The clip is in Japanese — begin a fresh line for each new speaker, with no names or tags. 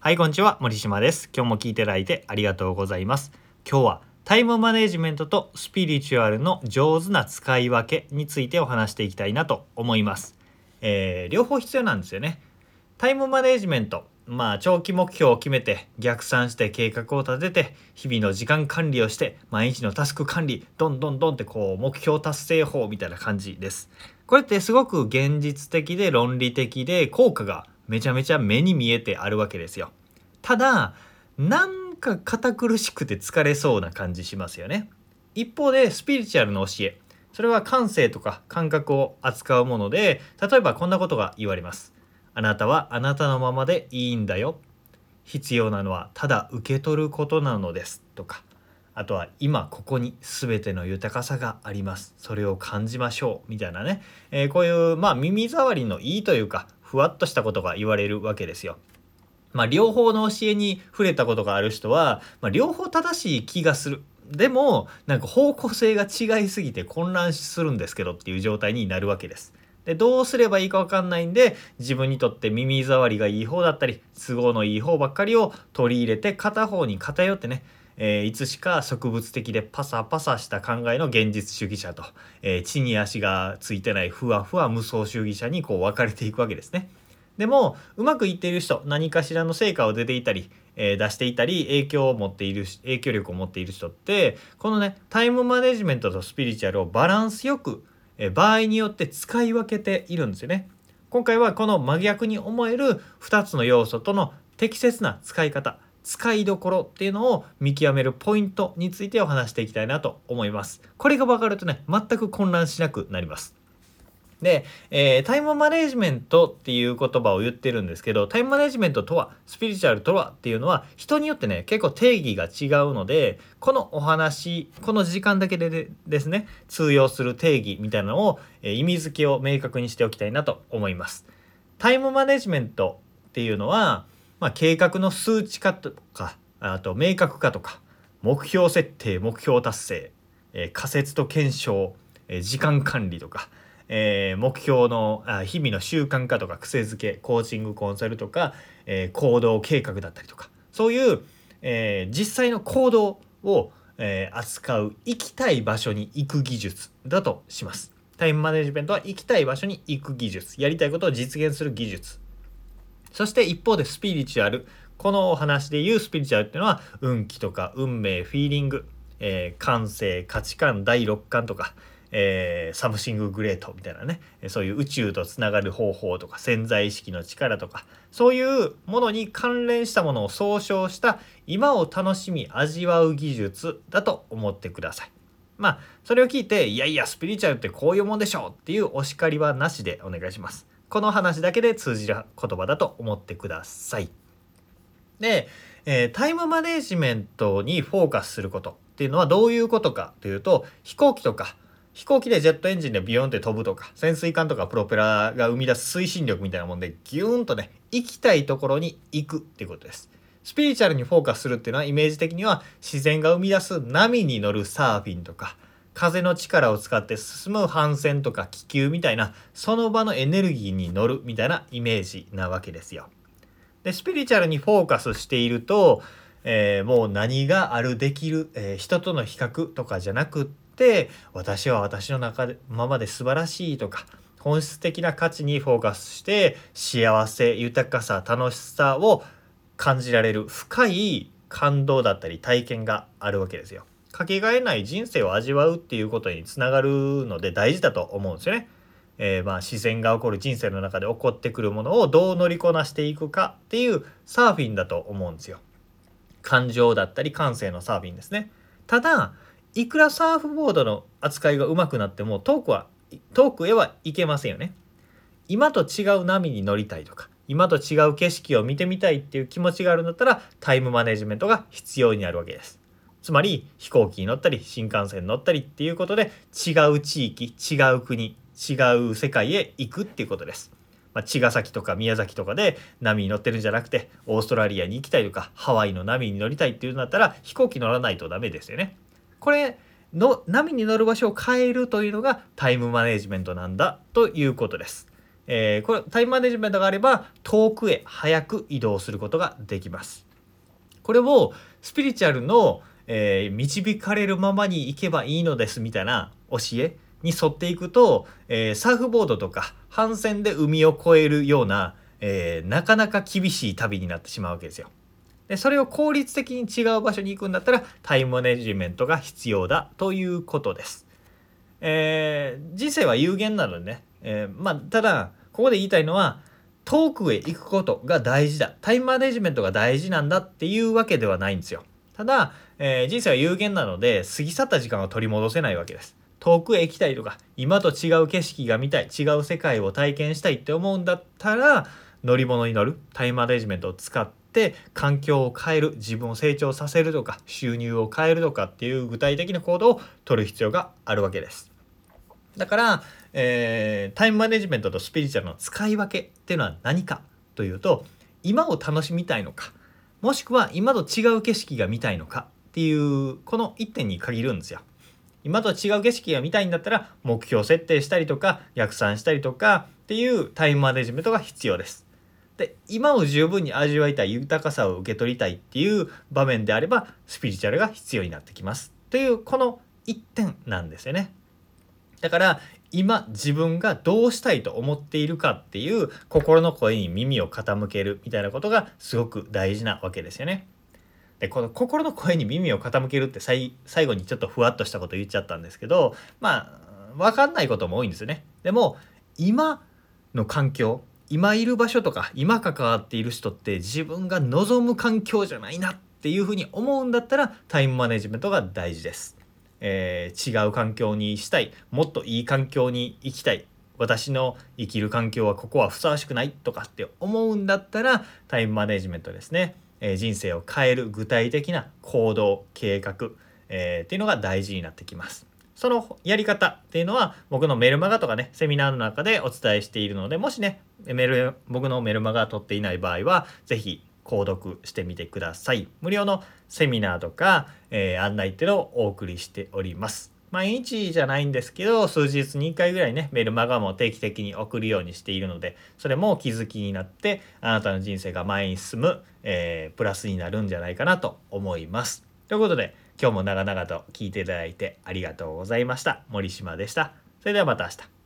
はい、こんにちは。森島です。今日も聞いていただいてありがとうございます。今日はタイムマネジメントとスピリチュアルの上手な使い分けについてお話していきたいなと思います。えー両方必要なんですよね。タイムマネジメント。まあ、長期目標を決めて、逆算して計画を立てて、日々の時間管理をして、毎日のタスク管理、どんどんどんってこう、目標達成法みたいな感じです。これってすごく現実的で論理的で、効果がめちゃめちゃ目に見えてあるわけですよ。ただ、なんか堅苦しくて疲れそうな感じしますよね。一方で、スピリチュアルの教え。それは感性とか感覚を扱うもので、例えばこんなことが言われます。あなたはあなたのままでいいんだよ。必要なのはただ受け取ることなのです。とか。あとは今ここに全ての豊かさがあります。それを感じましょう。みたいなね。えーこういう、まあ耳障りのいいというか、ふわっとしたことが言われるわけですよ。まあ、両方の教えに触れたことがある人は、まあ、両方正しい気がする。でも、なんか方向性が違いすぎて混乱するんですけどっていう状態になるわけです。で、どうすればいいかわかんないんで、自分にとって耳障りがいい方だったり、都合のいい方ばっかりを取り入れて、片方に偏ってね、えーいつしか植物的でパサパサした考えの現実主義者と、えー地に足がついてないふわふわ無双主義者にこう分かれていくわけですね。でもうまくいっている人何かしらの成果を出ていたり、えー出していたり影響を持っている影響力を持っている人ってこのねタイムマネジメントとスピリチュアルをバランスよく、えー場合によって使い分けているんですよね。今回はこの真逆に思える2つの要素との適切な使い方使いどころっていうのを見極めるポイントについてお話していきたいなと思います。これが分かるとね全く混乱しなくなります。で、えータイムマネジメントっていう言葉を言ってるんですけどタイムマネジメントとはスピリチュアルとはっていうのは人によってね結構定義が違うのでこのお話この時間だけででですね通用する定義みたいなのを、えー意味付けを明確にしておきたいなと思います。タイムマネジメントっていうのは、まあ、計画の数値化とかあと明確化とか目標設定目標達成、えー仮説と検証、えー時間管理とか、えー目標のあ日々の習慣化とか癖づけコーチングコンサルとか、え行動計画だったりとかそういう、え実際の行動を、え扱う行きたい場所に行く技術だとします。タイムマネジメントは行きたい場所に行く技術やりたいことを実現する技術そして一方でスピリチュアルこのお話で言うスピリチュアルっていうのは運気とか運命フィーリング、えー感性価値観第六感とか、えーサムシンググレートみたいなねそういう宇宙とつながる方法とか潜在意識の力とかそういうものに関連したものを総称した今を楽しみ味わう技術だと思ってください。まあそれを聞いていやいやスピリチュアルってこういうもんでしょうっていうお叱りはなしでお願いします。この話だけで通じる言葉だと思ってください。で、えータイムマネジメントにフォーカスすることっていうのはどういうことかというと飛行機とか飛行機でジェットエンジンでビヨンって飛ぶとか潜水艦とかプロペラが生み出す推進力みたいなもんでギューンとね行きたいところに行くっていうことです。スピリチュアルにフォーカスするっていうのはイメージ的には自然が生み出す波に乗るサーフィンとか風の力を使って進む帆船とか気球みたいなその場のエネルギーに乗るみたいなイメージなわけですよ。でスピリチュアルにフォーカスしていると、えーもう何があるできる、えー人との比較とかじゃなくって私は私の中でままで素晴らしいとか本質的な価値にフォーカスして幸せ豊かさ楽しさを感じられる深い感動だったり体験があるわけですよ。かけがえない人生を味わうっていうことにつながるので大事だと思うんですよね。えーまあ自然が起こる人生の中で起こってくるものをどう乗りこなしていくかっていうサーフィンだと思うんですよ。感情だったり感性のサーフィンですね。ただいくらサーフボードの扱いが上手くなっても遠くは遠くへは行けませんよね。今と違う波に乗りたいとか今と違う景色を見てみたいっていう気持ちがあるんだったらタイムマネジメントが必要になるわけです。つまり飛行機に乗ったり新幹線に乗ったりっていうことで違う地域違う国違う世界へ行くっていうことです。まあ、茅ヶ崎とか宮崎とかで波に乗ってるんじゃなくてオーストラリアに行きたいとかハワイの波に乗りたいっていうんだったら飛行機乗らないとダメですよね。これの波に乗る場所を変えるというのがタイムマネジメントなんだということです。えー、これタイムマネジメントがあれば遠くへ早く移動することができます。これをスピリチュアルの、えー、導かれるままに行けばいいのですみたいな教えに沿っていくと、えー、サーフボードとか帆船で海を越えるような、えー、なかなか厳しい旅になってしまうわけですよ。でそれを効率的に違う場所に行くんだったらタイムマネジメントが必要だということです。えー、人生は有限なのでね、えー、まあただここで言いたいのは遠くへ行くことが大事だタイムマネジメントが大事なんだっていうわけではないんですよ。ただ、えー、人生は有限なので過ぎ去った時間は取り戻せないわけです。遠くへ行きたいとか今と違う景色が見たい違う世界を体験したいって思うんだったら乗り物に乗るタイムマネジメントを使って環境を変える自分を成長させるとか収入を変えるとかっていう具体的な行動を取る必要があるわけです。だから、えー、タイムマネジメントとスピリチュアルの使い分けっていうのは何かというと今を楽しみたいのかもしくは今と違う景色が見たいのかっていうこの1点に限るんですよ。今と違う景色が見たいんだったら目標設定したりとか逆算したりとかっていうタイムマネジメントが必要です。で今を十分に味わいたい豊かさを受け取りたいっていう場面であればスピリチュアルが必要になってきますというこの1点なんですよね。だから今自分がどうしたいと思っているかっていう心の声に耳を傾けるみたいなことがすごく大事なわけですよね。でこの心の声に耳を傾けるって最後にちょっとふわっとしたこと言っちゃったんですけどまあ分かんないことも多いんですよね。でも今の環境今いる場所とか今関わっている人って自分が望む環境じゃないなっていうふうに思うんだったらタイムマネジメントが大事です。えー、違う環境にしたいもっといい環境に行きたい私の生きる環境はここはふさわしくないとかって思うんだったらタイムマネジメントですね。えー、人生を変える具体的な行動計画、えー、っていうのが大事になってきます。そのやり方っていうのは僕のメルマガとかねセミナーの中でお伝えしているのでもしねメル僕のメルマガ取っていない場合は是非購読してみてください。無料のセミナーとか、えー、案内っていうのをお送りしております。毎日じゃないんですけど数日に1回ぐらいねメルマガも定期的に送るようにしているのでそれも気づきになってあなたの人生が前に進む、えー、プラスになるんじゃないかなと思います。ということで今日も長々と聞いていただいてありがとうございました。森島でした。それではまた明日。